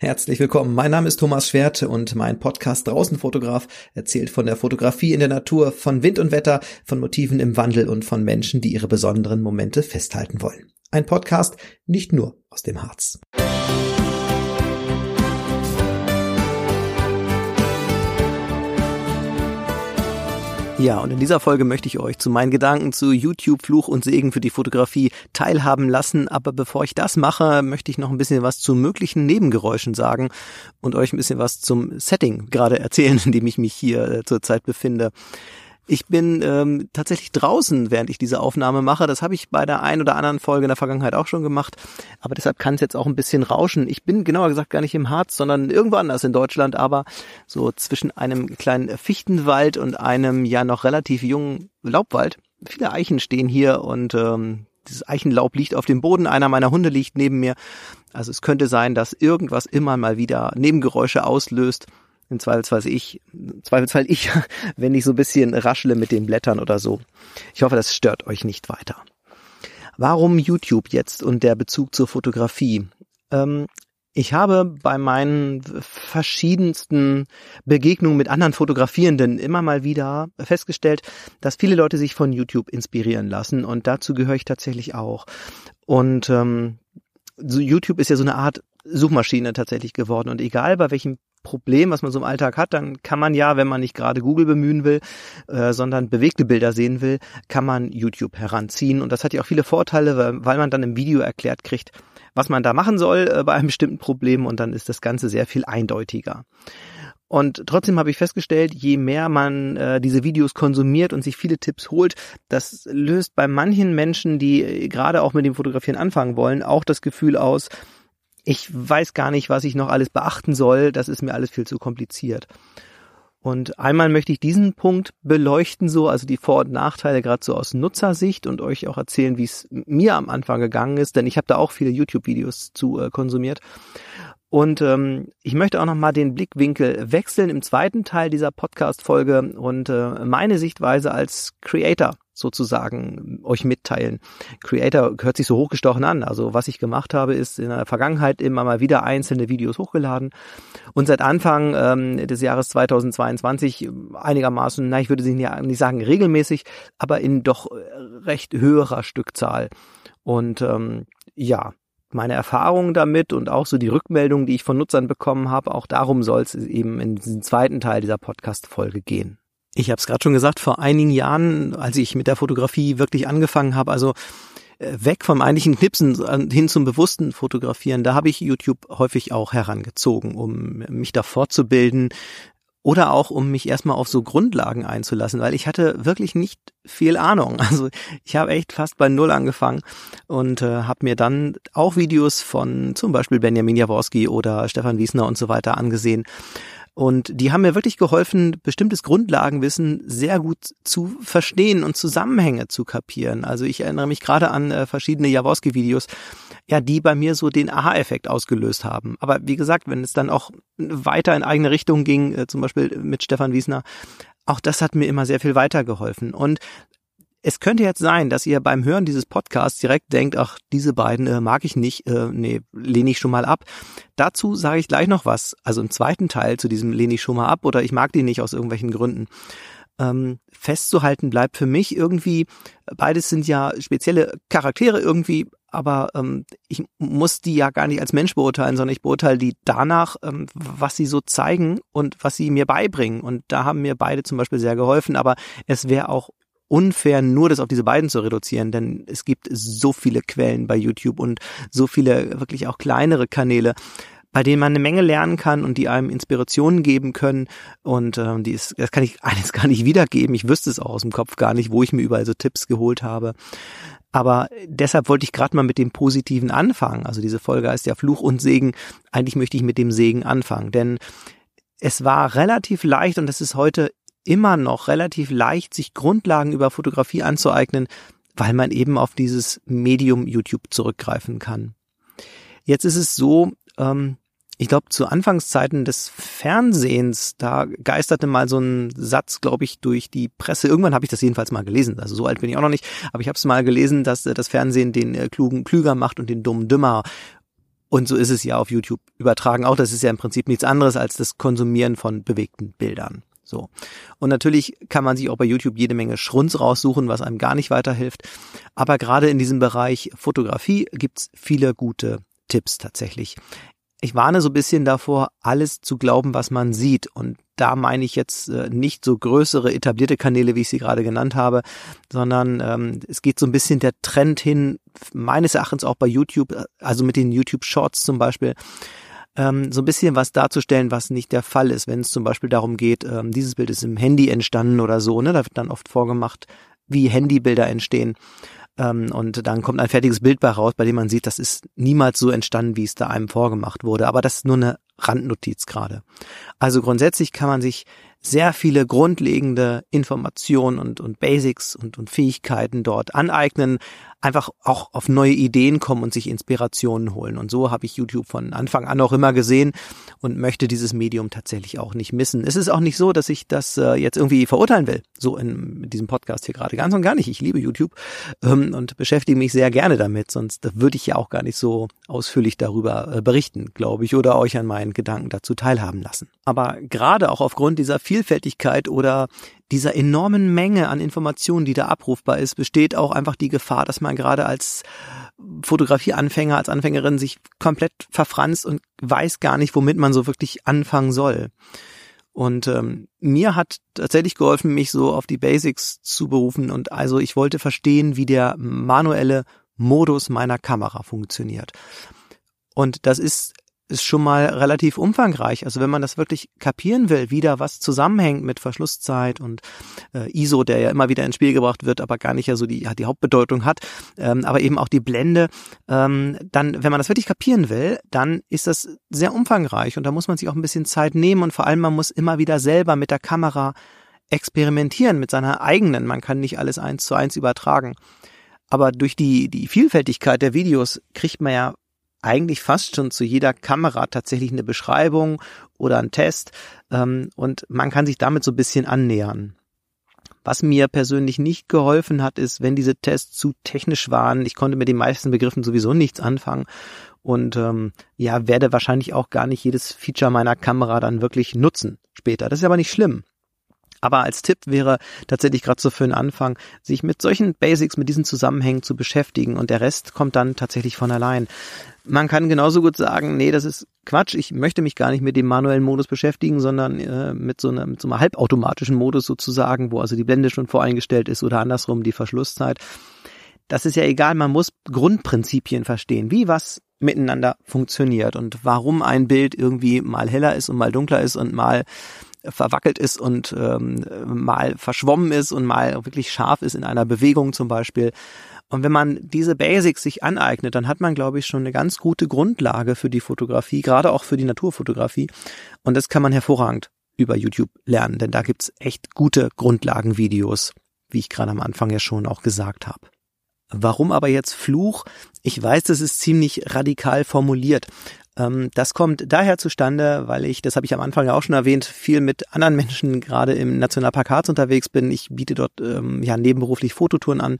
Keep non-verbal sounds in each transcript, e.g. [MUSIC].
Herzlich willkommen. Mein Name ist Thomas Schwerte und mein Podcast Draußenfotograf erzählt von der Fotografie in der Natur, von Wind und Wetter, von Motiven im Wandel und von Menschen, die ihre besonderen Momente festhalten wollen. Ein Podcast nicht nur aus dem Harz. Ja, und in dieser Folge möchte ich euch zu meinen Gedanken zu YouTube Fluch und Segen für die Fotografie teilhaben lassen. Aber bevor ich das mache, möchte ich noch ein bisschen was zu möglichen Nebengeräuschen sagen und euch ein bisschen was zum Setting gerade erzählen, [LAUGHS] in dem ich mich hier äh, zurzeit befinde. Ich bin ähm, tatsächlich draußen, während ich diese Aufnahme mache. Das habe ich bei der ein oder anderen Folge in der Vergangenheit auch schon gemacht. Aber deshalb kann es jetzt auch ein bisschen rauschen. Ich bin genauer gesagt gar nicht im Harz, sondern irgendwo anders in Deutschland, aber so zwischen einem kleinen Fichtenwald und einem ja noch relativ jungen Laubwald. Viele Eichen stehen hier und ähm, dieses Eichenlaub liegt auf dem Boden. Einer meiner Hunde liegt neben mir. Also es könnte sein, dass irgendwas immer mal wieder Nebengeräusche auslöst im Zweifelsfall ich, Zweifelsfall ich, [LAUGHS] wenn ich so ein bisschen raschle mit den Blättern oder so. Ich hoffe, das stört euch nicht weiter. Warum YouTube jetzt und der Bezug zur Fotografie? Ähm, ich habe bei meinen verschiedensten Begegnungen mit anderen Fotografierenden immer mal wieder festgestellt, dass viele Leute sich von YouTube inspirieren lassen und dazu gehöre ich tatsächlich auch. Und ähm, YouTube ist ja so eine Art Suchmaschine tatsächlich geworden und egal bei welchem Problem, was man so im Alltag hat, dann kann man ja, wenn man nicht gerade Google bemühen will, äh, sondern bewegte Bilder sehen will, kann man YouTube heranziehen. Und das hat ja auch viele Vorteile, weil, weil man dann im Video erklärt kriegt, was man da machen soll äh, bei einem bestimmten Problem und dann ist das Ganze sehr viel eindeutiger. Und trotzdem habe ich festgestellt, je mehr man äh, diese Videos konsumiert und sich viele Tipps holt, das löst bei manchen Menschen, die äh, gerade auch mit dem Fotografieren anfangen wollen, auch das Gefühl aus, ich weiß gar nicht, was ich noch alles beachten soll, das ist mir alles viel zu kompliziert. Und einmal möchte ich diesen Punkt beleuchten, so, also die Vor- und Nachteile gerade so aus Nutzersicht und euch auch erzählen, wie es mir am Anfang gegangen ist, denn ich habe da auch viele YouTube-Videos zu äh, konsumiert. Und ähm, ich möchte auch nochmal den Blickwinkel wechseln im zweiten Teil dieser Podcast-Folge und äh, meine Sichtweise als Creator sozusagen euch mitteilen. Creator hört sich so hochgestochen an. Also was ich gemacht habe, ist in der Vergangenheit immer mal wieder einzelne Videos hochgeladen und seit Anfang ähm, des Jahres 2022 einigermaßen, na ich würde nicht sagen regelmäßig, aber in doch recht höherer Stückzahl. Und ähm, ja, meine Erfahrungen damit und auch so die Rückmeldungen, die ich von Nutzern bekommen habe, auch darum soll es eben in diesem zweiten Teil dieser Podcast-Folge gehen. Ich habe es gerade schon gesagt, vor einigen Jahren, als ich mit der Fotografie wirklich angefangen habe, also äh, weg vom eigentlichen Knipsen hin zum bewussten Fotografieren, da habe ich YouTube häufig auch herangezogen, um mich da fortzubilden oder auch um mich erstmal auf so Grundlagen einzulassen, weil ich hatte wirklich nicht viel Ahnung. [LAUGHS] Also ich habe echt fast bei Null angefangen und äh, habe mir dann auch Videos von zum Beispiel Benjamin Jaworski oder Stefan Wiesner und so weiter angesehen und die haben mir wirklich geholfen, bestimmtes Grundlagenwissen sehr gut zu verstehen und Zusammenhänge zu kapieren. Also ich erinnere mich gerade an äh, verschiedene Jaworski-Videos, ja, die bei mir so den Aha-Effekt ausgelöst haben. Aber wie gesagt, wenn es dann auch weiter in eigene Richtung ging, äh, zum Beispiel mit Stefan Wiesner, auch das hat mir immer sehr viel weitergeholfen. Und es könnte jetzt sein, dass ihr beim Hören dieses Podcasts direkt denkt, ach, diese beiden äh, mag ich nicht, äh, nee, lehne ich schon mal ab. Dazu sage ich gleich noch was, also im zweiten Teil zu diesem lehne ich schon mal ab oder ich mag die nicht aus irgendwelchen Gründen. Ähm, festzuhalten bleibt für mich irgendwie, beides sind ja spezielle Charaktere irgendwie, aber ähm, ich muss die ja gar nicht als Mensch beurteilen, sondern ich beurteile die danach, ähm, was sie so zeigen und was sie mir beibringen. Und da haben mir beide zum Beispiel sehr geholfen, aber es wäre auch unfair, nur das auf diese beiden zu reduzieren, denn es gibt so viele Quellen bei YouTube und so viele wirklich auch kleinere Kanäle, bei denen man eine Menge lernen kann und die einem Inspirationen geben können. Und äh, die ist, das kann ich [LAUGHS] alles gar nicht wiedergeben. Ich wüsste es auch aus dem Kopf gar nicht, wo ich mir überall so Tipps geholt habe. Aber deshalb wollte ich gerade mal mit dem Positiven anfangen. Also diese Folge heißt ja Fluch und Segen. Eigentlich möchte ich mit dem Segen anfangen, denn es war relativ leicht und das ist heute immer noch relativ leicht, sich Grundlagen über Fotografie anzueignen, weil man eben auf dieses Medium YouTube zurückgreifen kann. Jetzt ist es so, ähm, ich glaube, zu Anfangszeiten des Fernsehens, da geisterte mal so ein Satz, glaube ich, durch die Presse. Irgendwann habe ich das jedenfalls mal gelesen. Also so alt bin ich auch noch nicht, aber ich habe es mal gelesen, dass äh, das Fernsehen den äh, Klugen klüger macht und den Dummen dümmer. Und so ist es ja auf YouTube übertragen auch. Das ist ja im Prinzip nichts anderes als das Konsumieren von bewegten Bildern. So. Und natürlich kann man sich auch bei YouTube jede Menge Schrunz raussuchen, was einem gar nicht weiterhilft. Aber gerade in diesem Bereich Fotografie gibt's viele gute Tipps tatsächlich. Ich warne so ein bisschen davor, alles zu glauben, was man sieht. Und da meine ich jetzt äh, nicht so größere etablierte Kanäle, wie ich sie gerade genannt habe, sondern ähm, es geht so ein bisschen der Trend hin, meines Erachtens auch bei YouTube, also mit den YouTube Shorts zum Beispiel, ähm, so ein bisschen was darzustellen, was nicht der Fall ist. Wenn es zum Beispiel darum geht, ähm, dieses Bild ist im Handy entstanden oder so, ne, da wird dann oft vorgemacht, wie Handybilder entstehen. Ähm, und dann kommt ein fertiges Bild bei raus, bei dem man sieht, das ist niemals so entstanden, wie es da einem vorgemacht wurde. Aber das ist nur eine Randnotiz gerade. Also grundsätzlich kann man sich sehr viele grundlegende Informationen und, und Basics und, und Fähigkeiten dort aneignen, einfach auch auf neue Ideen kommen und sich Inspirationen holen. Und so habe ich YouTube von Anfang an auch immer gesehen und möchte dieses Medium tatsächlich auch nicht missen. Es ist auch nicht so, dass ich das äh, jetzt irgendwie verurteilen will, so in, diesem Podcast hier gerade. Ganz und gar nicht. Ich liebe YouTube ähm, und beschäftige mich sehr gerne damit, sonst würde ich ja auch gar nicht so ausführlich darüber äh, berichten, glaube ich, oder euch an meinen Gedanken dazu teilhaben lassen. Aber gerade auch aufgrund dieser Vielfältigkeit oder dieser enormen Menge an Informationen, die da abrufbar ist, besteht auch einfach die Gefahr, dass man gerade als Fotografieanfänger, als Anfängerin sich komplett verfranst und weiß gar nicht, womit man so wirklich anfangen soll. Und ähm, mir hat tatsächlich geholfen, mich so auf die Basics zu berufen. Und also ich wollte verstehen, wie der manuelle Modus meiner Kamera funktioniert. Und das ist ist schon mal relativ umfangreich. Also wenn man das wirklich kapieren will, wie da was zusammenhängt mit Verschlusszeit und äh, ISO, der ja immer wieder ins Spiel gebracht wird, aber gar nicht ja so die, die Hauptbedeutung hat, ähm, aber eben auch die Blende, ähm, dann, wenn man das wirklich kapieren will, dann ist das sehr umfangreich und da muss man sich auch ein bisschen Zeit nehmen und vor allem man muss immer wieder selber mit der Kamera experimentieren, mit seiner eigenen. Man kann nicht alles eins zu eins übertragen. Aber durch die, die Vielfältigkeit der Videos kriegt man ja eigentlich fast schon zu jeder Kamera tatsächlich eine Beschreibung oder ein Test ähm, und man kann sich damit so ein bisschen annähern. Was mir persönlich nicht geholfen hat, ist, wenn diese Tests zu technisch waren. Ich konnte mit den meisten Begriffen sowieso nichts anfangen und ähm, ja, werde wahrscheinlich auch gar nicht jedes Feature meiner Kamera dann wirklich nutzen später. Das ist aber nicht schlimm. Aber als Tipp wäre tatsächlich gerade so für den Anfang, sich mit solchen Basics, mit diesen Zusammenhängen zu beschäftigen und der Rest kommt dann tatsächlich von allein. Man kann genauso gut sagen, nee, das ist Quatsch, ich möchte mich gar nicht mit dem manuellen Modus beschäftigen, sondern äh, mit, so einer, mit so einem halbautomatischen Modus sozusagen, wo also die Blende schon voreingestellt ist oder andersrum die Verschlusszeit. Das ist ja egal, man muss Grundprinzipien verstehen, wie was miteinander funktioniert und warum ein Bild irgendwie mal heller ist und mal dunkler ist und mal verwackelt ist und ähm, mal verschwommen ist und mal wirklich scharf ist in einer Bewegung zum Beispiel. Und wenn man diese Basics sich aneignet, dann hat man, glaube ich, schon eine ganz gute Grundlage für die Fotografie, gerade auch für die Naturfotografie. Und das kann man hervorragend über YouTube lernen, denn da gibt's echt gute Grundlagenvideos, wie ich gerade am Anfang ja schon auch gesagt habe. Warum aber jetzt Fluch? Ich weiß, das ist ziemlich radikal formuliert, das kommt daher zustande, weil ich, das habe ich am Anfang ja auch schon erwähnt, viel mit anderen Menschen gerade im Nationalpark Harz unterwegs bin. Ich biete dort ähm, ja nebenberuflich Fototouren an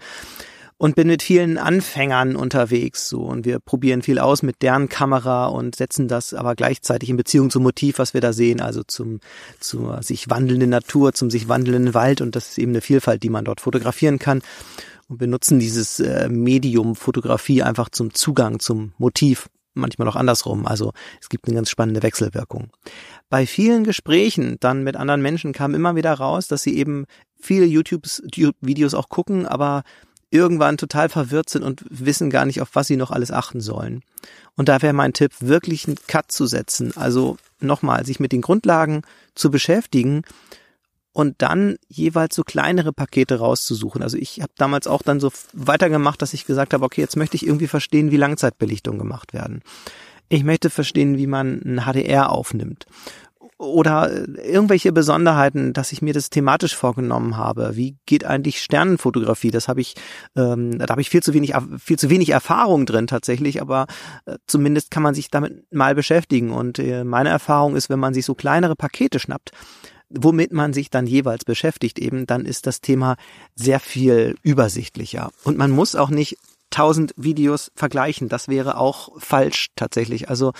und bin mit vielen Anfängern unterwegs so. Und wir probieren viel aus mit deren Kamera und setzen das aber gleichzeitig in Beziehung zum Motiv, was wir da sehen, also zum zur sich wandelnden Natur, zum sich wandelnden Wald. Und das ist eben eine Vielfalt, die man dort fotografieren kann. Und benutzen dieses äh, Medium Fotografie einfach zum Zugang zum Motiv manchmal auch andersrum. Also es gibt eine ganz spannende Wechselwirkung. Bei vielen Gesprächen dann mit anderen Menschen kam immer wieder raus, dass sie eben viele YouTube-Videos auch gucken, aber irgendwann total verwirrt sind und wissen gar nicht, auf was sie noch alles achten sollen. Und da wäre mein Tipp, wirklich einen Cut zu setzen. Also nochmal, sich mit den Grundlagen zu beschäftigen und dann jeweils so kleinere Pakete rauszusuchen. Also ich habe damals auch dann so weitergemacht, dass ich gesagt habe, okay, jetzt möchte ich irgendwie verstehen, wie Langzeitbelichtung gemacht werden. Ich möchte verstehen, wie man ein HDR aufnimmt oder irgendwelche Besonderheiten, dass ich mir das thematisch vorgenommen habe. Wie geht eigentlich Sternenfotografie? Das habe ich, ähm, da habe ich viel zu wenig, viel zu wenig Erfahrung drin tatsächlich, aber äh, zumindest kann man sich damit mal beschäftigen. Und äh, meine Erfahrung ist, wenn man sich so kleinere Pakete schnappt, womit man sich dann jeweils beschäftigt eben, dann ist das Thema sehr viel übersichtlicher. Und man muss auch nicht tausend Videos vergleichen. Das wäre auch falsch tatsächlich. Also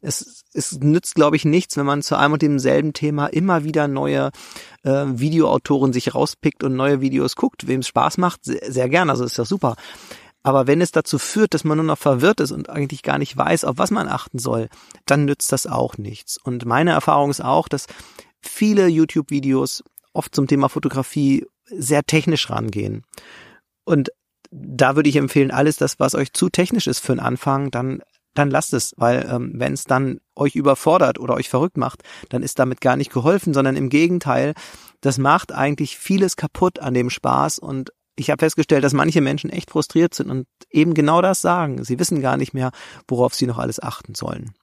es, es nützt, glaube ich, nichts, wenn man zu einem und demselben Thema immer wieder neue äh, Videoautoren sich rauspickt und neue Videos guckt. Wem es Spaß macht, sehr, sehr gern. Also ist ja super. Aber wenn es dazu führt, dass man nur noch verwirrt ist und eigentlich gar nicht weiß, auf was man achten soll, dann nützt das auch nichts. Und meine Erfahrung ist auch, dass viele YouTube-Videos oft zum Thema Fotografie sehr technisch rangehen. Und da würde ich empfehlen, alles das, was euch zu technisch ist für den Anfang, dann dann lasst es, weil ähm, wenn es dann euch überfordert oder euch verrückt macht, dann ist damit gar nicht geholfen, sondern im Gegenteil, das macht eigentlich vieles kaputt an dem Spaß und ich habe festgestellt, dass manche Menschen echt frustriert sind und eben genau das sagen. Sie wissen gar nicht mehr, worauf sie noch alles achten sollen.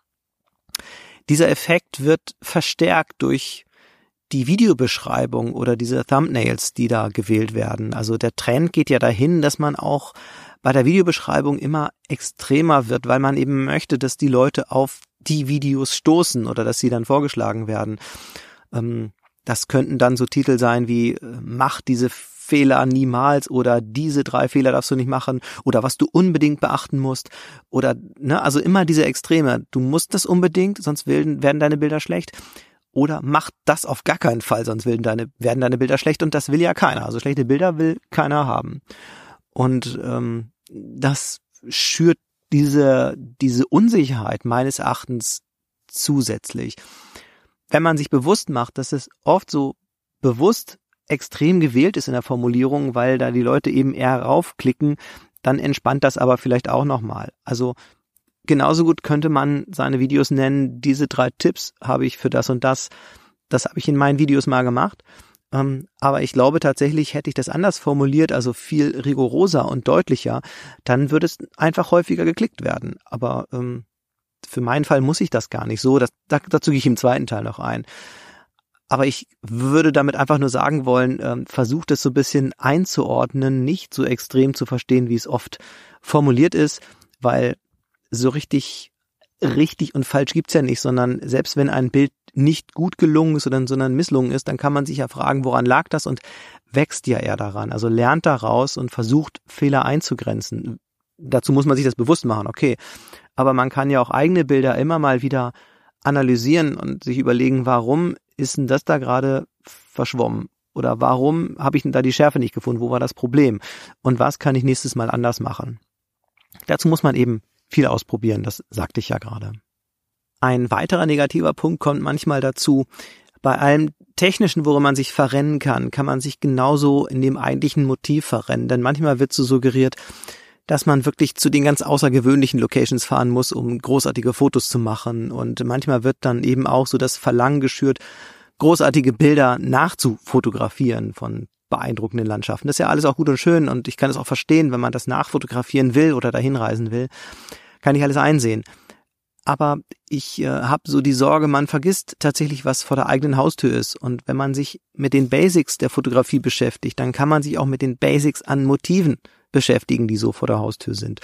Dieser Effekt wird verstärkt durch die Videobeschreibung oder diese Thumbnails, die da gewählt werden. Also der Trend geht ja dahin, dass man auch bei der Videobeschreibung immer extremer wird, weil man eben möchte, dass die Leute auf die Videos stoßen oder dass sie dann vorgeschlagen werden. Ähm, das könnten dann so Titel sein wie äh, Mach diese Fehler niemals oder diese drei Fehler darfst du nicht machen oder was du unbedingt beachten musst oder ne, also immer diese Extreme. Du musst das unbedingt, sonst werden deine Bilder schlecht oder macht das auf gar keinen Fall, sonst werden deine, werden deine Bilder schlecht und das will ja keiner. Also schlechte Bilder will keiner haben. Und ähm, das schürt diese, diese Unsicherheit meines Erachtens zusätzlich. Wenn man sich bewusst macht, dass es oft so bewusst extrem gewählt ist in der Formulierung, weil da die Leute eben eher raufklicken, dann entspannt das aber vielleicht auch nochmal. Also genauso gut könnte man seine Videos nennen, diese drei Tipps habe ich für das und das. Das habe ich in meinen Videos mal gemacht. Ähm, aber ich glaube tatsächlich, hätte ich das anders formuliert, also viel rigoroser und deutlicher, dann würde es einfach häufiger geklickt werden. Aber ähm, für meinen Fall muss ich das gar nicht so. Das, dazu gehe ich im zweiten Teil noch ein. Aber ich würde damit einfach nur sagen wollen, ähm, versucht es so ein bisschen einzuordnen, nicht so extrem zu verstehen, wie es oft formuliert ist, weil so richtig richtig und falsch gibt's ja nicht, sondern selbst wenn ein Bild nicht gut gelungen ist oder sondern misslungen ist, dann kann man sich ja fragen, woran lag das und wächst ja eher daran. Also lernt daraus und versucht Fehler einzugrenzen. Dazu muss man sich das bewusst machen, okay. Aber man kann ja auch eigene Bilder immer mal wieder analysieren und sich überlegen, warum ist denn das da gerade verschwommen? Oder warum habe ich denn da die Schärfe nicht gefunden? Wo war das Problem? Und was kann ich nächstes Mal anders machen? Dazu muss man eben viel ausprobieren, das sagte ich ja gerade. Ein weiterer negativer Punkt kommt manchmal dazu. Bei allem Technischen, worin man sich verrennen kann, kann man sich genauso in dem eigentlichen Motiv verrennen. Denn manchmal wird so suggeriert, dass man wirklich zu den ganz außergewöhnlichen Locations fahren muss, um großartige Fotos zu machen. Und manchmal wird dann eben auch so das Verlangen geschürt, großartige Bilder nachzufotografieren von beeindruckenden Landschaften. Das ist ja alles auch gut und schön und ich kann es auch verstehen, wenn man das nachfotografieren will oder dahin reisen will kann ich alles einsehen. Aber ich äh, habe so die Sorge, man vergisst tatsächlich, was vor der eigenen Haustür ist. Und wenn man sich mit den Basics der Fotografie beschäftigt, dann kann man sich auch mit den Basics an Motiven beschäftigen, die so vor der Haustür sind.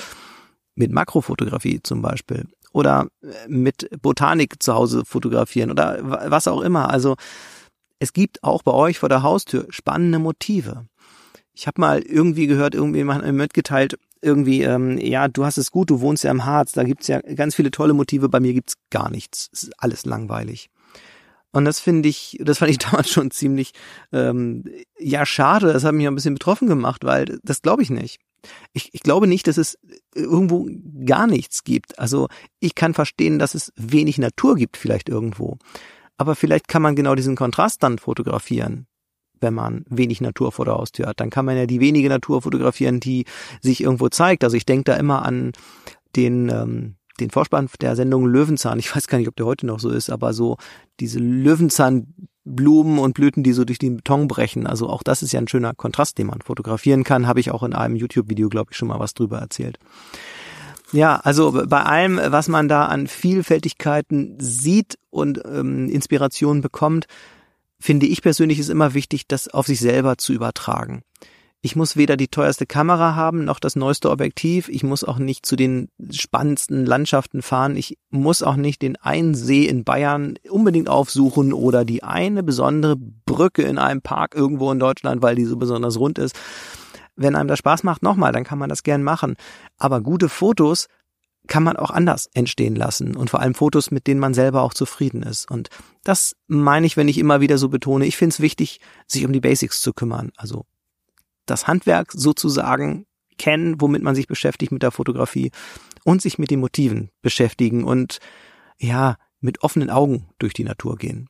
Mit Makrofotografie zum Beispiel. Oder äh, mit Botanik zu Hause fotografieren oder was auch immer. Also es gibt auch bei euch vor der Haustür spannende Motive. Ich habe mal irgendwie gehört, irgendwie mitgeteilt, irgendwie, ähm, ja, du hast es gut, du wohnst ja im Harz, da gibt's ja ganz viele tolle Motive, bei mir gibt's gar nichts. Es ist alles langweilig. Und das finde ich, das fand ich [LAUGHS] damals schon ziemlich, ähm, ja, schade. Das hat mich ein bisschen betroffen gemacht, weil das glaube ich nicht. Ich, ich glaube nicht, dass es irgendwo gar nichts gibt. Also ich kann verstehen, dass es wenig Natur gibt vielleicht irgendwo. Aber vielleicht kann man genau diesen Kontrast dann fotografieren wenn man wenig Natur vor der Haustür hat. Dann kann man ja die wenige Natur fotografieren, die sich irgendwo zeigt. Also ich denke da immer an den, ähm, den Vorspann der Sendung Löwenzahn. Ich weiß gar nicht, ob der heute noch so ist, aber so diese Löwenzahnblumen und Blüten, die so durch den Beton brechen. Also auch das ist ja ein schöner Kontrast, den man fotografieren kann. Habe ich auch in einem YouTube-Video, glaube ich, schon mal was drüber erzählt. Ja, also bei allem, was man da an Vielfältigkeiten sieht und ähm, Inspiration bekommt, finde ich persönlich ist immer wichtig, das auf sich selber zu übertragen. Ich muss weder die teuerste Kamera haben, noch das neueste Objektiv. Ich muss auch nicht zu den spannendsten Landschaften fahren. Ich muss auch nicht den einen See in Bayern unbedingt aufsuchen oder die eine besondere Brücke in einem Park irgendwo in Deutschland, weil die so besonders rund ist. wenn einem das Spaß macht, nochmal, dann kann man das gern machen. Aber gute Fotos kann man auch anders entstehen lassen und vor allem Fotos, mit denen man selber auch zufrieden ist. Und das meine ich, wenn ich immer wieder so betone. Ich finde es wichtig, sich um die Basics zu kümmern. Also das Handwerk sozusagen kennen, womit man sich beschäftigt mit der Fotografie und sich mit den Motiven beschäftigen und ja, mit offenen Augen durch die Natur gehen.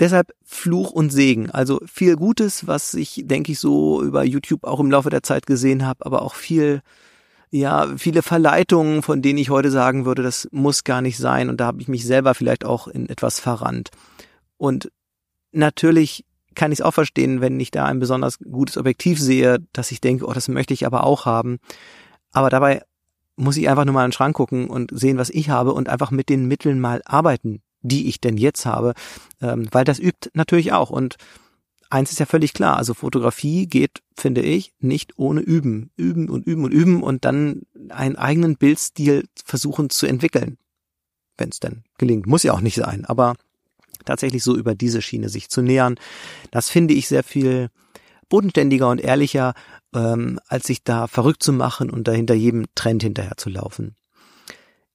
Deshalb Fluch und Segen. Also viel Gutes, was ich, denke ich, so über YouTube auch im Laufe der Zeit gesehen habe, aber auch viel, ja, viele Verleitungen, von denen ich heute sagen würde, das muss gar nicht sein. Und da habe ich mich selber vielleicht auch in etwas verrannt. Und natürlich kann ich es auch verstehen, wenn ich da ein besonders gutes Objektiv sehe, dass ich denke, oh, das möchte ich aber auch haben. Aber dabei muss ich einfach nur mal in den Schrank gucken und sehen, was ich habe und einfach mit den Mitteln mal arbeiten, die ich denn jetzt habe, ähm, weil das übt natürlich auch. Und eins ist ja völlig klar, also Fotografie geht, finde ich, nicht ohne Üben. Üben und üben und üben und dann einen eigenen Bildstil versuchen zu entwickeln. Wenn es denn gelingt. Muss ja auch nicht sein, aber tatsächlich so über diese Schiene sich zu nähern, das finde ich sehr viel bodenständiger und ehrlicher, ähm, als sich da verrückt zu machen und da hinter jedem Trend hinterher zu laufen.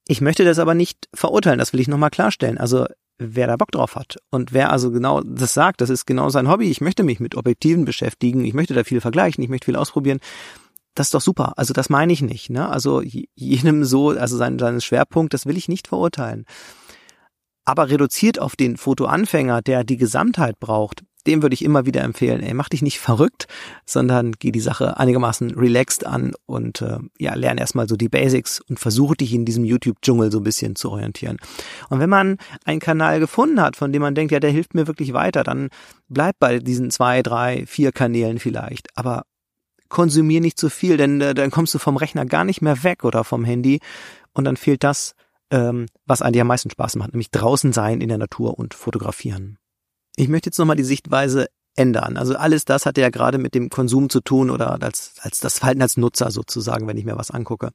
Ich möchte das aber nicht verurteilen, das will ich nochmal klarstellen. Also wer da Bock drauf hat und wer also genau das sagt, das ist genau sein Hobby, ich möchte mich mit Objektiven beschäftigen, ich möchte da viel vergleichen, ich möchte viel ausprobieren, das ist doch super. Also das meine ich nicht. Ne? Also jedem so, also sein, seinen Schwerpunkt, das will ich nicht verurteilen. Aber reduziert auf den Fotoanfänger, der die Gesamtheit braucht, dem würde ich immer wieder empfehlen, ey, mach dich nicht verrückt, sondern geh die Sache einigermaßen relaxed an und äh, ja, lerne erstmal so die Basics und versuche dich in diesem YouTube-Dschungel so ein bisschen zu orientieren. Und wenn man einen Kanal gefunden hat, von dem man denkt, ja, der hilft mir wirklich weiter, dann bleib bei diesen zwei, drei, vier Kanälen vielleicht. Aber konsumier nicht zu viel, denn äh, dann kommst du vom Rechner gar nicht mehr weg oder vom Handy und dann fehlt das, ähm, was eigentlich am meisten Spaß macht, nämlich draußen sein in der Natur und fotografieren. Ich möchte jetzt nochmal die Sichtweise ändern. Also alles das hat ja gerade mit dem Konsum zu tun oder als, als das Verhalten als Nutzer sozusagen, wenn ich mir was angucke.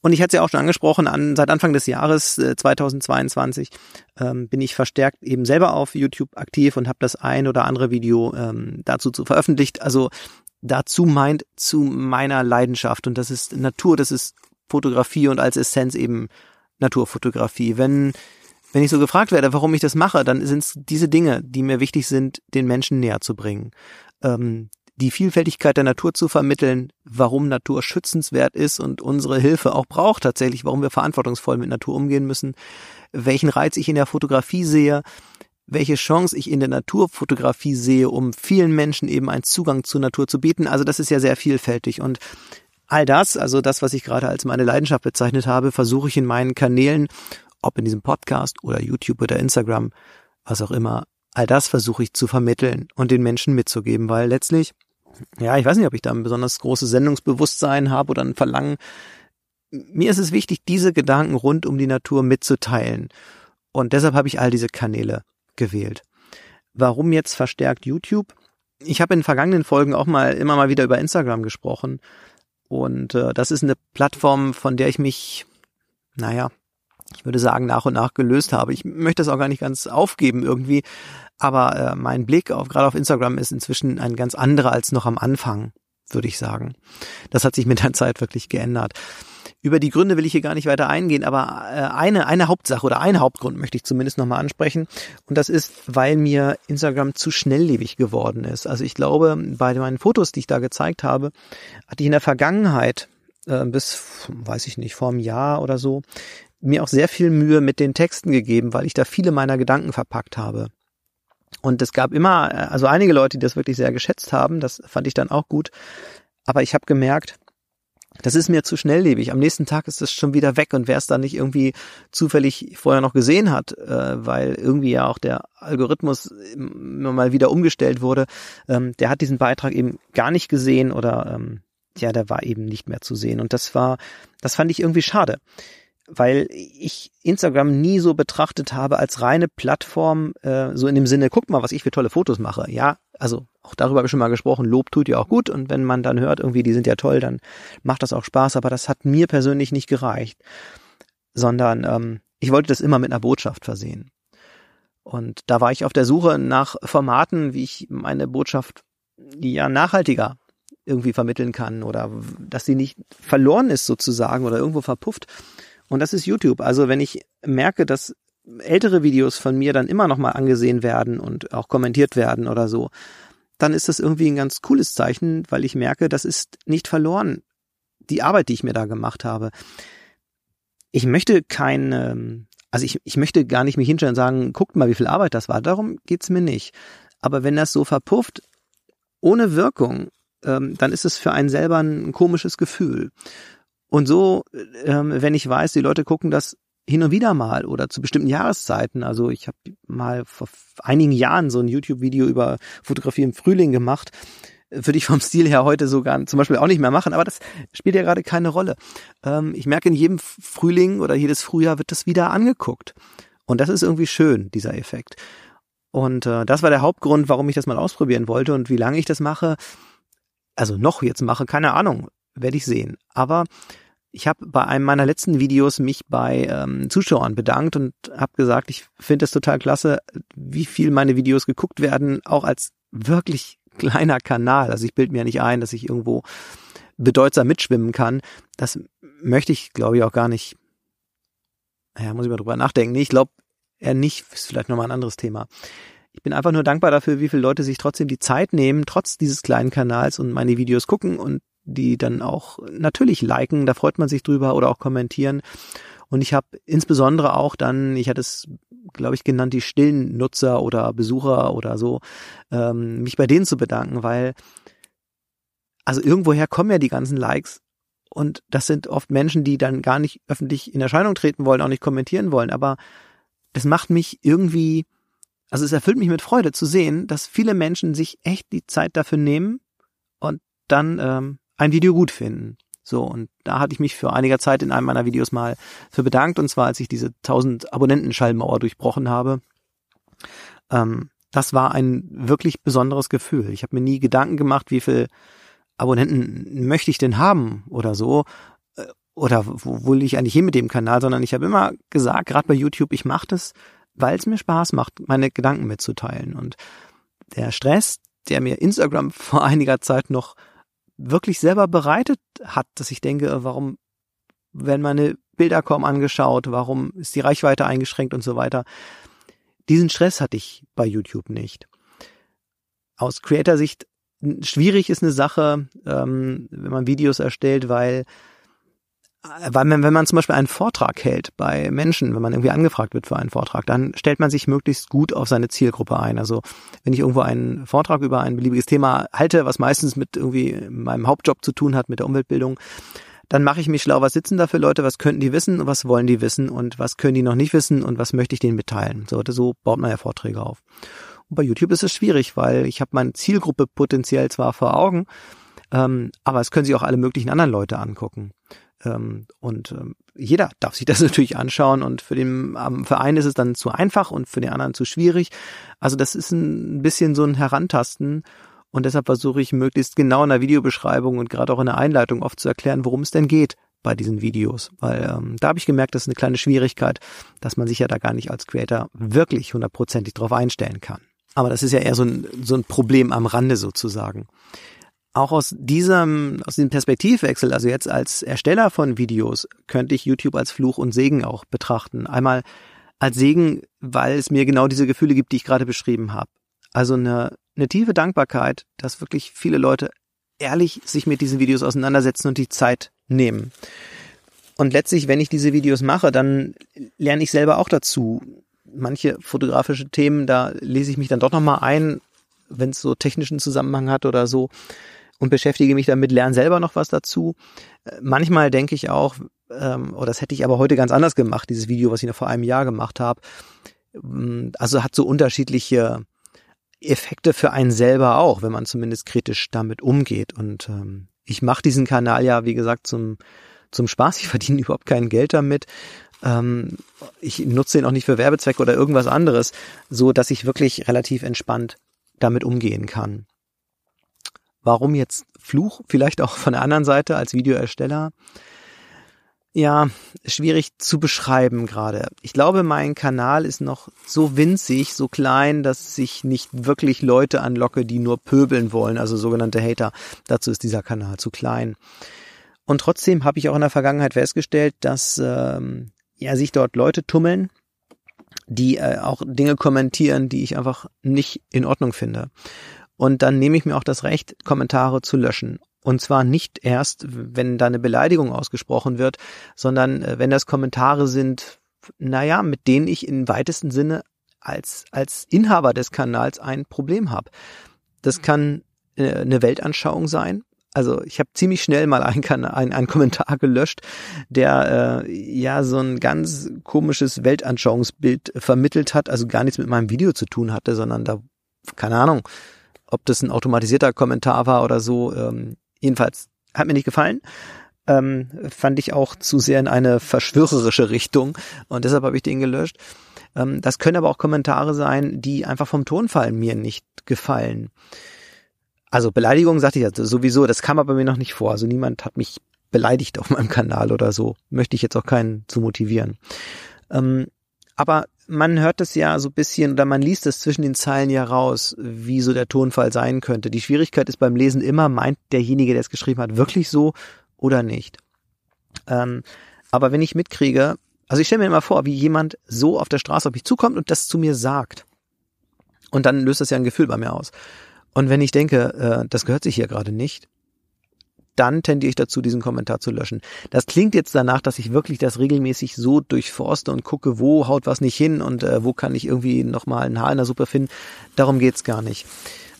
Und ich hatte es ja auch schon angesprochen, an, seit Anfang des Jahres äh, 2022 ähm, bin ich verstärkt eben selber auf YouTube aktiv und habe das ein oder andere Video ähm, dazu zu veröffentlicht. Also dazu meint zu meiner Leidenschaft und das ist Natur, das ist Fotografie und als Essenz eben Naturfotografie. Wenn wenn ich so gefragt werde, warum ich das mache, dann sind es diese Dinge, die mir wichtig sind, den Menschen näher zu bringen. Ähm, die Vielfältigkeit der Natur zu vermitteln, warum Natur schützenswert ist und unsere Hilfe auch braucht tatsächlich, warum wir verantwortungsvoll mit Natur umgehen müssen, welchen Reiz ich in der Fotografie sehe, welche Chance ich in der Naturfotografie sehe, um vielen Menschen eben einen Zugang zur Natur zu bieten. Also das ist ja sehr vielfältig und all das, also das, was ich gerade als meine Leidenschaft bezeichnet habe, versuche ich in meinen Kanälen ob in diesem Podcast oder YouTube oder Instagram, was auch immer, all das versuche ich zu vermitteln und den Menschen mitzugeben, weil letztlich, ja, ich weiß nicht, ob ich da ein besonders großes Sendungsbewusstsein habe oder ein Verlangen. Mir ist es wichtig, diese Gedanken rund um die Natur mitzuteilen. Und deshalb habe ich all diese Kanäle gewählt. Warum jetzt verstärkt YouTube? Ich habe in vergangenen Folgen auch mal immer mal wieder über Instagram gesprochen. Und äh, das ist eine Plattform, von der ich mich, naja, ich würde sagen, nach und nach gelöst habe. Ich möchte das auch gar nicht ganz aufgeben irgendwie, aber äh, mein Blick auf gerade auf Instagram ist inzwischen ein ganz anderer als noch am Anfang, würde ich sagen. Das hat sich mit der Zeit wirklich geändert. Über die Gründe will ich hier gar nicht weiter eingehen, aber äh, eine, eine Hauptsache oder ein Hauptgrund möchte ich zumindest nochmal ansprechen. Und das ist, weil mir Instagram zu schnelllebig geworden ist. Also ich glaube, bei meinen Fotos, die ich da gezeigt habe, hatte ich in der Vergangenheit äh, bis, weiß ich nicht, vor einem Jahr oder so, mir auch sehr viel Mühe mit den Texten gegeben, weil ich da viele meiner Gedanken verpackt habe. Und es gab immer, äh, also einige Leute, die das wirklich sehr geschätzt haben, das fand ich dann auch gut. Aber ich habe gemerkt, das ist mir zu schnelllebig. Am nächsten Tag ist es schon wieder weg und wer es dann nicht irgendwie zufällig vorher noch gesehen hat, äh, weil irgendwie ja auch der Algorithmus immer mal wieder umgestellt wurde, ähm, der hat diesen Beitrag eben gar nicht gesehen oder ähm, ja, der war eben nicht mehr zu sehen. Und das war, das fand ich irgendwie schade weil ich Instagram nie so betrachtet habe als reine Plattform, äh, so in dem Sinne, guck mal, was ich für tolle Fotos mache. Ja, also auch darüber habe ich schon mal gesprochen, Lob tut ja auch gut und wenn man dann hört, irgendwie, die sind ja toll, dann macht das auch Spaß, aber das hat mir persönlich nicht gereicht, sondern ähm, ich wollte das immer mit einer Botschaft versehen. Und da war ich auf der Suche nach Formaten, wie ich meine Botschaft ja nachhaltiger irgendwie vermitteln kann oder dass sie nicht verloren ist sozusagen oder irgendwo verpufft. Und das ist YouTube. Also wenn ich merke, dass ältere Videos von mir dann immer noch mal angesehen werden und auch kommentiert werden oder so, dann ist das irgendwie ein ganz cooles Zeichen, weil ich merke, das ist nicht verloren. Die Arbeit, die ich mir da gemacht habe. Ich möchte keine, also ich, ich möchte gar nicht mich hinstellen und sagen, guckt mal, wie viel Arbeit das war. Darum geht's mir nicht. Aber wenn das so verpufft, ohne Wirkung, ähm, dann ist es für einen selber ein komisches Gefühl. Und so, ähm, wenn ich weiß, die Leute gucken das hin und wieder mal oder zu bestimmten Jahreszeiten. Also ich habe mal vor einigen Jahren so ein YouTube-Video über Fotografie im Frühling gemacht. Würde ich vom Stil her heute sogar zum Beispiel auch nicht mehr machen, aber das spielt ja gerade keine Rolle. Ähm, ich merke, in jedem Frühling oder jedes Frühjahr wird das wieder angeguckt. Und das ist irgendwie schön, dieser Effekt. Und äh, das war der Hauptgrund, warum ich das mal ausprobieren wollte. Und wie lange ich das mache, also noch jetzt mache, keine Ahnung, werde ich sehen. Aber ich habe bei einem meiner letzten Videos mich bei ähm, Zuschauern bedankt und habe gesagt, ich finde es total klasse, wie viel meine Videos geguckt werden, auch als wirklich kleiner Kanal. Also ich bilde mir nicht ein, dass ich irgendwo bedeutsam mitschwimmen kann. Das möchte ich, glaube ich, auch gar nicht. Ja, muss ich mal drüber nachdenken. Nee, ich glaube eher nicht. Ist vielleicht nochmal ein anderes Thema. Ich bin einfach nur dankbar dafür, wie viele Leute sich trotzdem die Zeit nehmen, trotz dieses kleinen Kanals und meine Videos gucken und die dann auch natürlich liken, da freut man sich drüber oder auch kommentieren. Und ich habe insbesondere auch dann, ich hatte es, glaube ich, genannt, die stillen Nutzer oder Besucher oder so, ähm, mich bei denen zu bedanken, weil also irgendwoher kommen ja die ganzen Likes und das sind oft Menschen, die dann gar nicht öffentlich in Erscheinung treten wollen, auch nicht kommentieren wollen, aber das macht mich irgendwie, also es erfüllt mich mit Freude zu sehen, dass viele Menschen sich echt die Zeit dafür nehmen und dann ähm, ein Video gut finden. So, und da hatte ich mich für einiger Zeit in einem meiner Videos mal für bedankt, und zwar als ich diese 1000 Abonnenten-Schallmauer durchbrochen habe. Ähm, das war ein wirklich besonderes Gefühl. Ich habe mir nie Gedanken gemacht, wie viel Abonnenten möchte ich denn haben oder so. Äh, oder wo will ich eigentlich hin mit dem Kanal, sondern ich habe immer gesagt, gerade bei YouTube, ich mache das, weil es mir Spaß macht, meine Gedanken mitzuteilen. Und der Stress, der mir Instagram [LAUGHS] vor einiger Zeit noch wirklich selber bereitet hat, dass ich denke, warum werden meine Bilder kaum angeschaut, warum ist die Reichweite eingeschränkt und so weiter. Diesen Stress hatte ich bei YouTube nicht. Aus Creator-Sicht schwierig ist eine Sache, ähm, wenn man Videos erstellt, weil weil man, wenn man zum Beispiel einen Vortrag hält bei Menschen, wenn man irgendwie angefragt wird für einen Vortrag, dann stellt man sich möglichst gut auf seine Zielgruppe ein. Also wenn ich irgendwo einen Vortrag über ein beliebiges Thema halte, was meistens mit irgendwie meinem Hauptjob zu tun hat, mit der Umweltbildung, dann mache ich mich schlau, was sitzen da für Leute, was könnten die wissen, was wollen die wissen und was können die noch nicht wissen und was möchte ich denen mitteilen. So, so baut man ja Vorträge auf. Und bei YouTube ist es schwierig, weil ich habe meine Zielgruppe potenziell zwar vor Augen, ähm, aber es können sich auch alle möglichen anderen Leute angucken. Ähm, und ähm, jeder darf sich das [LAUGHS] natürlich anschauen und für den Verein ist es dann zu einfach und für den anderen zu schwierig. Also das ist ein bisschen so ein Herantasten und deshalb versuche ich möglichst genau in der Videobeschreibung und gerade auch in der Einleitung oft zu erklären, worum es denn geht bei diesen Videos, weil ähm, da habe ich gemerkt, das ist eine kleine Schwierigkeit, dass man sich ja da gar nicht als Creator wirklich hundertprozentig drauf einstellen kann. Aber das ist ja eher so ein, so ein Problem am Rande sozusagen auch aus diesem, aus diesem Perspektivwechsel, also jetzt als Ersteller von Videos, könnte ich YouTube als Fluch und Segen auch betrachten. Einmal als Segen, weil es mir genau diese Gefühle gibt, die ich gerade beschrieben habe. Also eine, eine tiefe Dankbarkeit, dass wirklich viele Leute ehrlich sich mit diesen Videos auseinandersetzen und die Zeit nehmen. Und letztlich, wenn ich diese Videos mache, dann lerne ich selber auch dazu. Manche fotografische Themen, da lese ich mich dann doch nochmal ein, wenn es so technischen Zusammenhang hat oder so und beschäftige mich damit, lerne selber noch was dazu. Äh, manchmal denke ich auch, ähm, oder oh, das hätte ich aber heute ganz anders gemacht, dieses Video, was ich noch vor einem Jahr gemacht habe. Mm, also hat so unterschiedliche Effekte für einen selber auch, wenn man zumindest kritisch damit umgeht. Und ähm, ich mache diesen Kanal ja, wie gesagt, zum, zum Spaß. Ich [LAUGHS] verdiene überhaupt kein Geld damit. Ähm, ich nutze ihn auch nicht für Werbezwecke oder irgendwas anderes, so dass ich wirklich relativ entspannt damit umgehen kann. Warum jetzt Fluch? Vielleicht auch von der anderen Seite als Videoersteller. ja, schwierig zu beschreiben gerade. Ich glaube, mein Kanal ist noch so winzig, so klein, dass ich nicht wirklich Leute anlocke, die nur pöbeln wollen, also sogenannte Hater. Dazu ist dieser Kanal zu klein. Und trotzdem habe ich auch in der Vergangenheit festgestellt, dass ähm, ja sich dort Leute tummeln, die äh, auch Dinge kommentieren, die ich einfach nicht in Ordnung finde. Und dann nehme ich mir auch das Recht, Kommentare zu löschen. Und zwar nicht erst, wenn da eine Beleidigung ausgesprochen wird, sondern äh, wenn das Kommentare sind, naja, mit denen ich im weitesten Sinne als, als Inhaber des Kanals ein Problem habe. Das kann äh, eine Weltanschauung sein. Also ich habe ziemlich schnell mal einen, einen, einen Kommentar [LAUGHS] gelöscht, der äh, ja so ein ganz komisches Weltanschauungsbild vermittelt hat, also gar nichts mit meinem Video zu tun hatte, sondern da, keine Ahnung, ob das ein automatisierter Kommentar war oder so. Ähm, Jedenfalls hat mir nicht gefallen. Ähm, fand ich auch zu sehr in eine verschwörerische Richtung und deshalb habe ich den gelöscht. Ähm, das können aber auch Kommentare sein, die einfach vom Tonfall mir nicht gefallen. Also Beleidigung sagte ich ja sowieso, das kam aber mir noch nicht vor. Also niemand hat mich beleidigt auf meinem Kanal oder so. Möchte ich jetzt auch keinen zu motivieren. Ähm, aber man hört es ja so bisschen oder man liest es zwischen den Zeilen ja raus, wie so der Tonfall sein könnte. Die Schwierigkeit ist beim Lesen immer, meint derjenige, der es geschrieben hat, wirklich so oder nicht. Ähm, aber wenn ich mitkriege, also ich stelle mir immer vor, wie jemand so auf der Straße auf mich zukommt und das zu mir sagt. Und dann löst das ja ein Gefühl bei mir aus. Und wenn ich denke, äh, das gehört sich hier gerade nicht, dann tendiere ich dazu, diesen Kommentar zu löschen. Das klingt jetzt danach, dass ich wirklich das regelmäßig so durchforste und gucke, wo haut was nicht hin und äh, wo kann ich irgendwie nochmal ein Haar in der Suppe finden. Darum geht's gar nicht.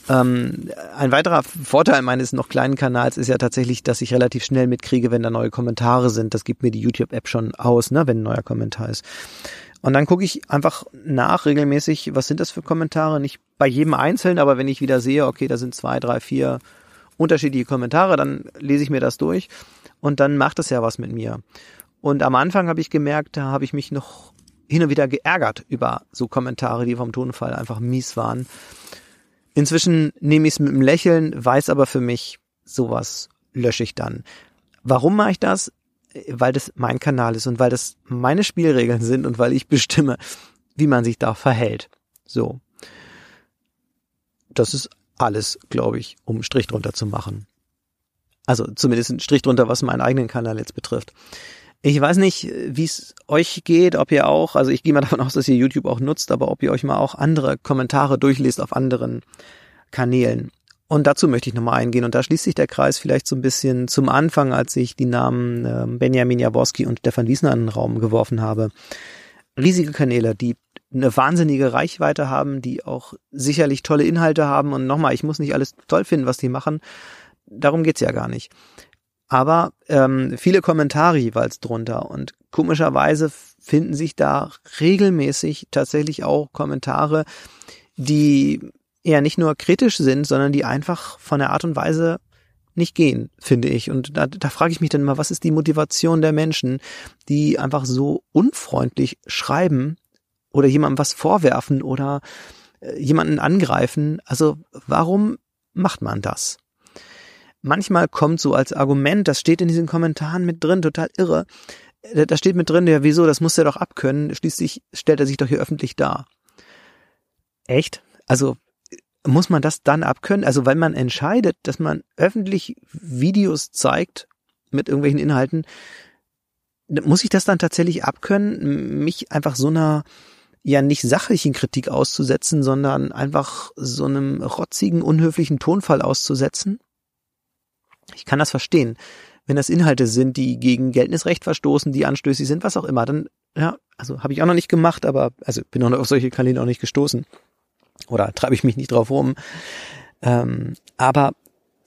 Ähm, ein weiterer Vorteil meines noch kleinen Kanals ist ja tatsächlich, dass ich relativ schnell mitkriege, wenn da neue Kommentare sind. Das gibt mir die YouTube-App schon aus, ne, wenn ein neuer Kommentar ist. Und dann gucke ich einfach nach regelmäßig, was sind das für Kommentare? Nicht bei jedem einzeln, aber wenn ich wieder sehe, okay, da sind zwei, drei, vier unterschiedliche Kommentare, dann lese ich mir das durch und dann macht es ja was mit mir. Und am Anfang habe ich gemerkt, da habe ich mich noch hin und wieder geärgert über so Kommentare, die vom Tonfall einfach mies waren. Inzwischen nehme ich es mit einem Lächeln, weiß aber für mich, sowas lösche ich dann. Warum mache ich das? Weil das mein Kanal ist und weil das meine Spielregeln sind und weil ich bestimme, wie man sich da verhält. So. Das ist alles, glaube ich, um einen Strich drunter zu machen. Also zumindest einen Strich drunter, was meinen eigenen Kanal jetzt betrifft. Ich weiß nicht, wie es euch geht, ob ihr auch, also ich gehe mal [LAUGHS] davon aus, dass ihr YouTube auch nutzt, aber ob ihr euch mal auch andere Kommentare durchlest auf anderen Kanälen. Und dazu möchte ich nochmal eingehen. Und da schließt sich der Kreis vielleicht so ein bisschen zum Anfang, als ich die Namen äh, Benjamin Jaworski und Stefan Wiesner in den Raum geworfen habe. Riesige Kanäle, die eine wahnsinnige Reichweite haben, die auch sicherlich tolle Inhalte haben. Und nochmal, ich muss nicht alles toll finden, was die machen. Darum geht's ja gar nicht. Aber ähm, viele Kommentare jeweils drunter. Und komischerweise finden sich da regelmäßig tatsächlich auch Kommentare, die eher nicht nur kritisch sind, sondern die einfach von der Art und Weise nicht gehen, finde ich. Und da, da frage ich mich dann immer, was ist die Motivation der Menschen, die einfach so unfreundlich schreiben oder jemandem was vorwerfen oder äh, jemanden angreifen. Also warum macht man das? Manchmal kommt so als Argument, das steht in diesen Kommentaren mit drin, total irre. Äh, da steht mit drin, ja, wieso, das muss er doch abkönnen. Schließlich stellt er sich doch hier öffentlich dar. Echt? Also muss man das dann abkönnen? Also weil man entscheidet, dass man öffentlich Videos zeigt mit irgendwelchen Inhalten, muss ich das dann tatsächlich abkönnen, mich einfach so einer ja nicht sachlichen Kritik auszusetzen, sondern einfach so einem rotzigen, unhöflichen Tonfall auszusetzen? Ich kann das verstehen. Wenn das Inhalte sind, die gegen geltendes Recht verstoßen, die anstößig sind, was auch immer, dann, ja, also habe ich auch noch nicht gemacht, aber, also bin auch noch auf solche Kanäle auch nicht gestoßen. Oder treibe ich mich nicht drauf rum. Ähm, aber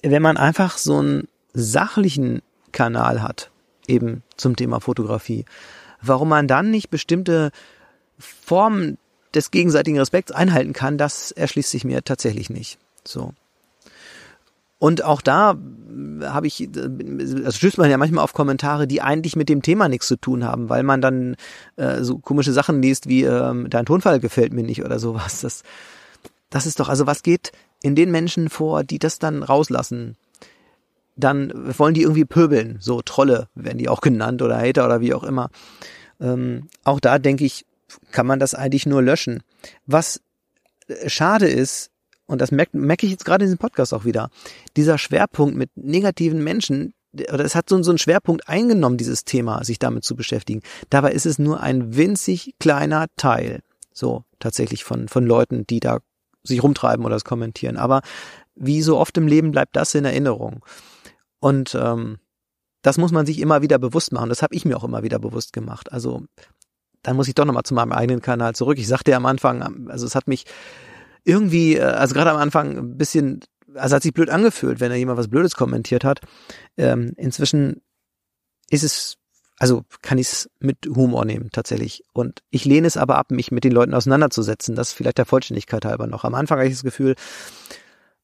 wenn man einfach so einen sachlichen Kanal hat, eben zum Thema Fotografie, warum man dann nicht bestimmte Form des gegenseitigen Respekts einhalten kann, das erschließt sich mir tatsächlich nicht. So. Und auch da habe ich, also stößt man ja manchmal auf Kommentare, die eigentlich mit dem Thema nichts zu tun haben, weil man dann äh, so komische Sachen liest wie ähm, dein Tonfall gefällt mir nicht oder sowas. Das, das ist doch, also was geht in den Menschen vor, die das dann rauslassen? dann wollen die irgendwie pöbeln. So Trolle werden die auch genannt oder Hater oder wie auch immer. Ähm, auch da denke ich, kann man das eigentlich nur löschen. Was äh, schade ist, und das merke merk ich jetzt gerade in diesem Podcast auch wieder, dieser Schwerpunkt mit negativen Menschen, oder es hat so, so einen Schwerpunkt eingenommen, dieses Thema, sich damit zu beschäftigen. Dabei ist es nur ein winzig kleiner Teil, so tatsächlich von, von Leuten, die da sich rumtreiben oder es kommentieren. Aber wie so oft im Leben bleibt das in Erinnerung. Und ähm, das muss man sich immer wieder bewusst machen. Das habe ich mir auch immer wieder bewusst gemacht. Also dann muss ich doch nochmal zu meinem eigenen Kanal zurück. Ich sagte ja am Anfang, also es hat mich irgendwie, äh, also gerade am Anfang ein bisschen, also hat sich blöd angefühlt, wenn da jemand was Blödes kommentiert hat. Ähm, inzwischen ist es, also kann ich es mit Humor nehmen tatsächlich. Und ich lehne es aber ab, mich mit den Leuten auseinanderzusetzen. Das vielleicht der Vollständigkeit halber noch. Am Anfang hatte ich das Gefühl,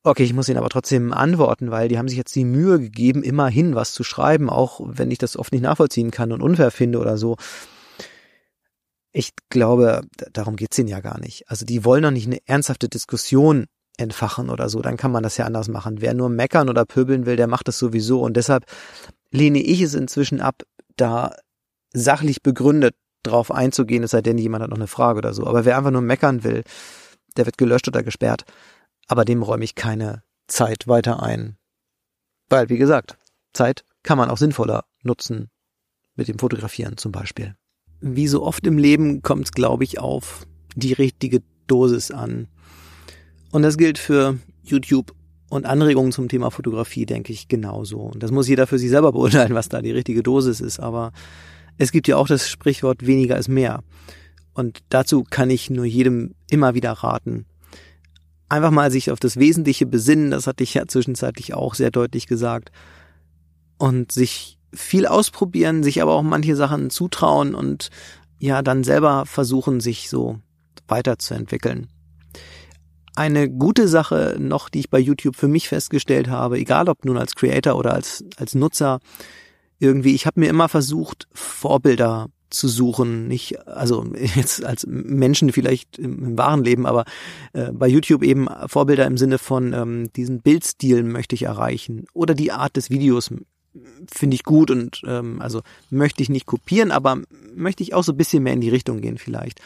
Okay, ich muss Ihnen aber trotzdem antworten, weil die haben sich jetzt die Mühe gegeben, immerhin was zu schreiben, auch wenn ich das oft nicht nachvollziehen kann und unfair finde oder so. Ich glaube, darum geht's ihnen ja gar nicht. Also die wollen doch nicht eine ernsthafte Diskussion entfachen oder so, dann kann man das ja anders machen. Wer nur meckern oder pöbeln will, der macht das sowieso. Und deshalb lehne ich es inzwischen ab, da sachlich begründet drauf einzugehen, es sei denn, jemand hat noch eine Frage oder so. Aber wer einfach nur meckern will, der wird gelöscht oder gesperrt aber dem räume ich keine Zeit weiter ein. Weil, wie gesagt, Zeit kann man auch sinnvoller nutzen, mit dem Fotografieren zum Beispiel. Wie so oft im Leben kommt es, glaube ich, auf die richtige Dosis an. Und das gilt für YouTube und Anregungen zum Thema Fotografie, denke ich, genauso. Und das muss jeder für sich selber beurteilen, was da die richtige Dosis ist. Aber es gibt ja auch das Sprichwort weniger ist mehr. Und dazu kann ich nur jedem immer wieder raten, einfach mal sich auf das Wesentliche besinnen, das hatte ich ja zwischenzeitlich auch sehr deutlich gesagt. Und sich viel ausprobieren, sich aber auch manche Sachen zutrauen und ja, dann selber versuchen, sich so weiterzuentwickeln. Eine gute Sache noch, die ich bei YouTube für mich festgestellt habe, egal ob nun als Creator oder als, als Nutzer, irgendwie, ich habe mir immer versucht, Vorbilder zu suchen, nicht, also [LAUGHS] jetzt als Menschen vielleicht im, im wahren Leben, aber äh, bei YouTube eben Vorbilder im Sinne von ähm, diesen Bildstil möchte ich erreichen oder die Art des Videos finde ich gut und ähm, also möchte ich nicht kopieren, aber möchte ich auch so ein bisschen mehr in die Richtung gehen vielleicht.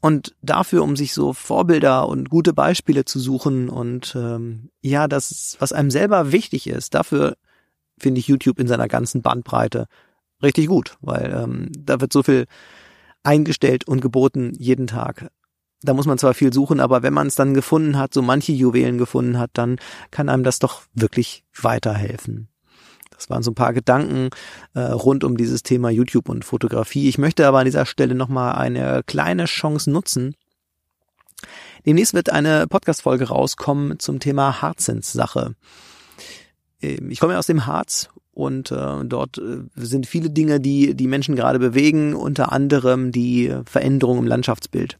Und dafür, um sich so Vorbilder und gute Beispiele zu suchen und ähm, ja, das, was einem selber wichtig ist, dafür finde ich YouTube in seiner ganzen Bandbreite richtig gut, weil ähm, da wird so viel eingestellt und geboten jeden Tag. Da muss man zwar viel suchen, aber wenn man es dann gefunden hat, so manche Juwelen gefunden hat, dann kann einem das doch wirklich weiterhelfen. Das waren so ein paar Gedanken äh, rund um dieses Thema YouTube und Fotografie. Ich möchte aber an dieser Stelle nochmal eine kleine Chance nutzen. Demnächst wird eine Podcast-Folge rauskommen zum Thema Harzenssache. Ähm, ich komme ja aus dem Harz und äh, dort äh, sind viele Dinge, die die Menschen gerade bewegen, unter anderem die Veränderung im Landschaftsbild.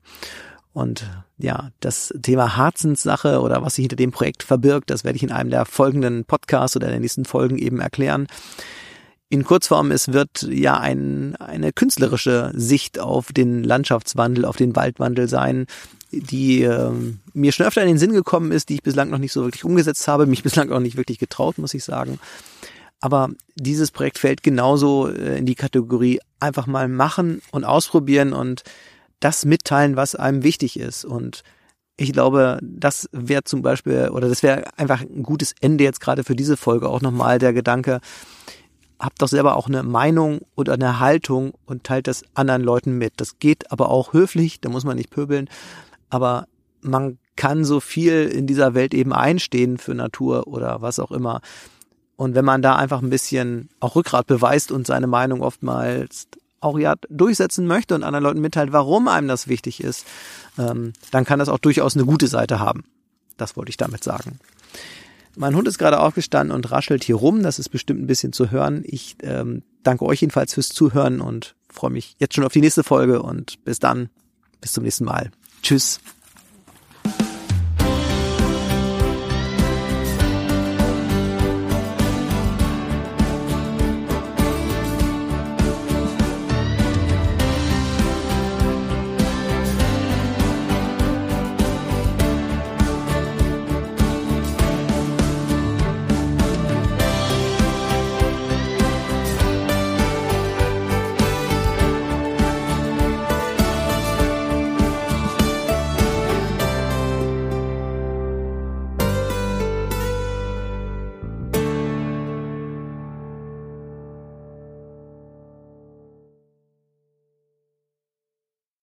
Und ja, das Thema Harzenssache oder was sich hinter dem Projekt verbirgt, das werde ich in einem der folgenden Podcasts oder der nächsten Folgen eben erklären. In Kurzform, es wird ja ein, eine künstlerische Sicht auf den Landschaftswandel, auf den Waldwandel sein, die äh, mir schon öfter in den Sinn gekommen ist, die ich bislang noch nicht so wirklich umgesetzt habe, mich [LAUGHS] bislang auch nicht wirklich getraut, muss ich sagen. Aber dieses Projekt fällt genauso äh, in die Kategorie einfach mal machen und ausprobieren und das mitteilen, was einem wichtig ist. Und ich glaube, das wäre zum Beispiel, oder das wäre einfach ein gutes Ende jetzt gerade für diese Folge auch nochmal der Gedanke, habt doch selber auch eine Meinung oder eine Haltung und teilt das anderen Leuten mit. Das geht aber auch höflich, da muss man nicht pöbeln, aber man kann so viel in dieser Welt eben einstehen für Natur oder was auch immer. Und wenn man da einfach ein bisschen auch Rückgrat beweist und seine Meinung oftmals auch ja durchsetzen möchte und anderen Leuten mitteilt, warum einem das wichtig ist, ähm, dann kann das auch durchaus eine gute Seite haben. Das wollte ich damit sagen. Mein Hund ist gerade aufgestanden und raschelt hier rum. Das ist bestimmt ein bisschen zu hören. Ich ähm, danke euch jedenfalls fürs Zuhören und freue mich jetzt schon auf die nächste Folge und bis dann. Bis zum nächsten Mal. Tschüss.